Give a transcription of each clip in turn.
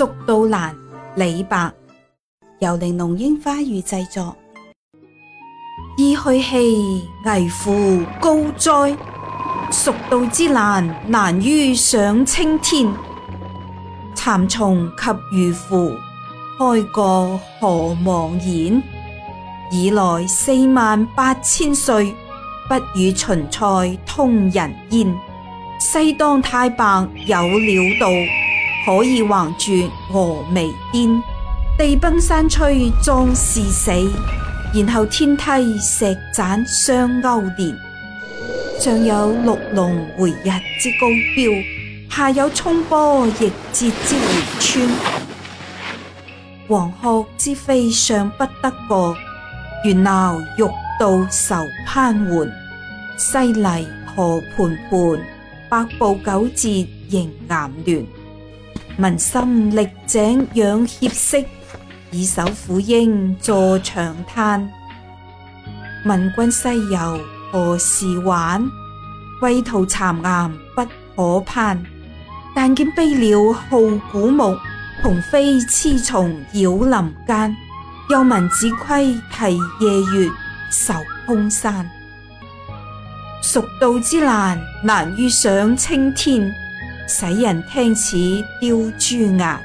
《蜀道难》李白，由玲珑樱花雨制作。意去嚱，危乎高哉！蜀道之难，难于上青天。蚕丛及鱼凫，开过何茫然！以来四万八千岁，不与秦塞通人烟。西当太白有鸟道。可以横住峨眉巅，地崩山摧壮士死，然后天梯石栈相勾连。上有六龙回日之高标，下有冲波逆折之回川。黄鹤之飞尚不得过，猿猱欲道愁攀援。西泥河盘盘，百步九折迎岩峦。文心力井仰蝎色，以守苦婴坐长叹。问君西游何时还？畏途巉岩不可攀。但见悲鸟号古木，雄飞雌从绕林间。又闻子规啼夜月，愁空山。蜀道之难，难于上青天。使人听似雕朱牙。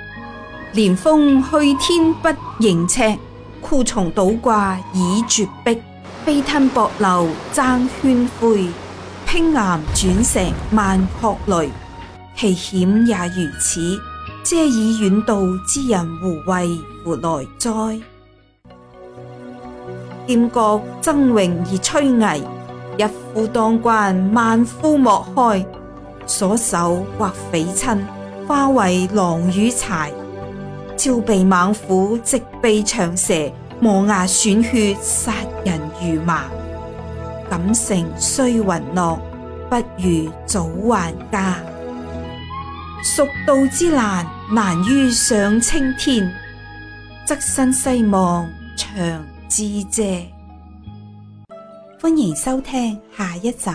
连峰去天不盈尺，枯松倒挂倚绝壁，飞吞薄流争喧灰，砅岩转石万壑雷。其险也如此，嗟以远道之人胡为乎来哉？剑国争荣而崔危，一夫当关，万夫莫开。所手或匪亲，化为狼与豺。照被猛虎，直被长蛇。磨牙损血，杀人如麻。感情虽云乐，不如早还家。蜀道之难，难于上青天。侧身西望长知嗟。欢迎收听下一集。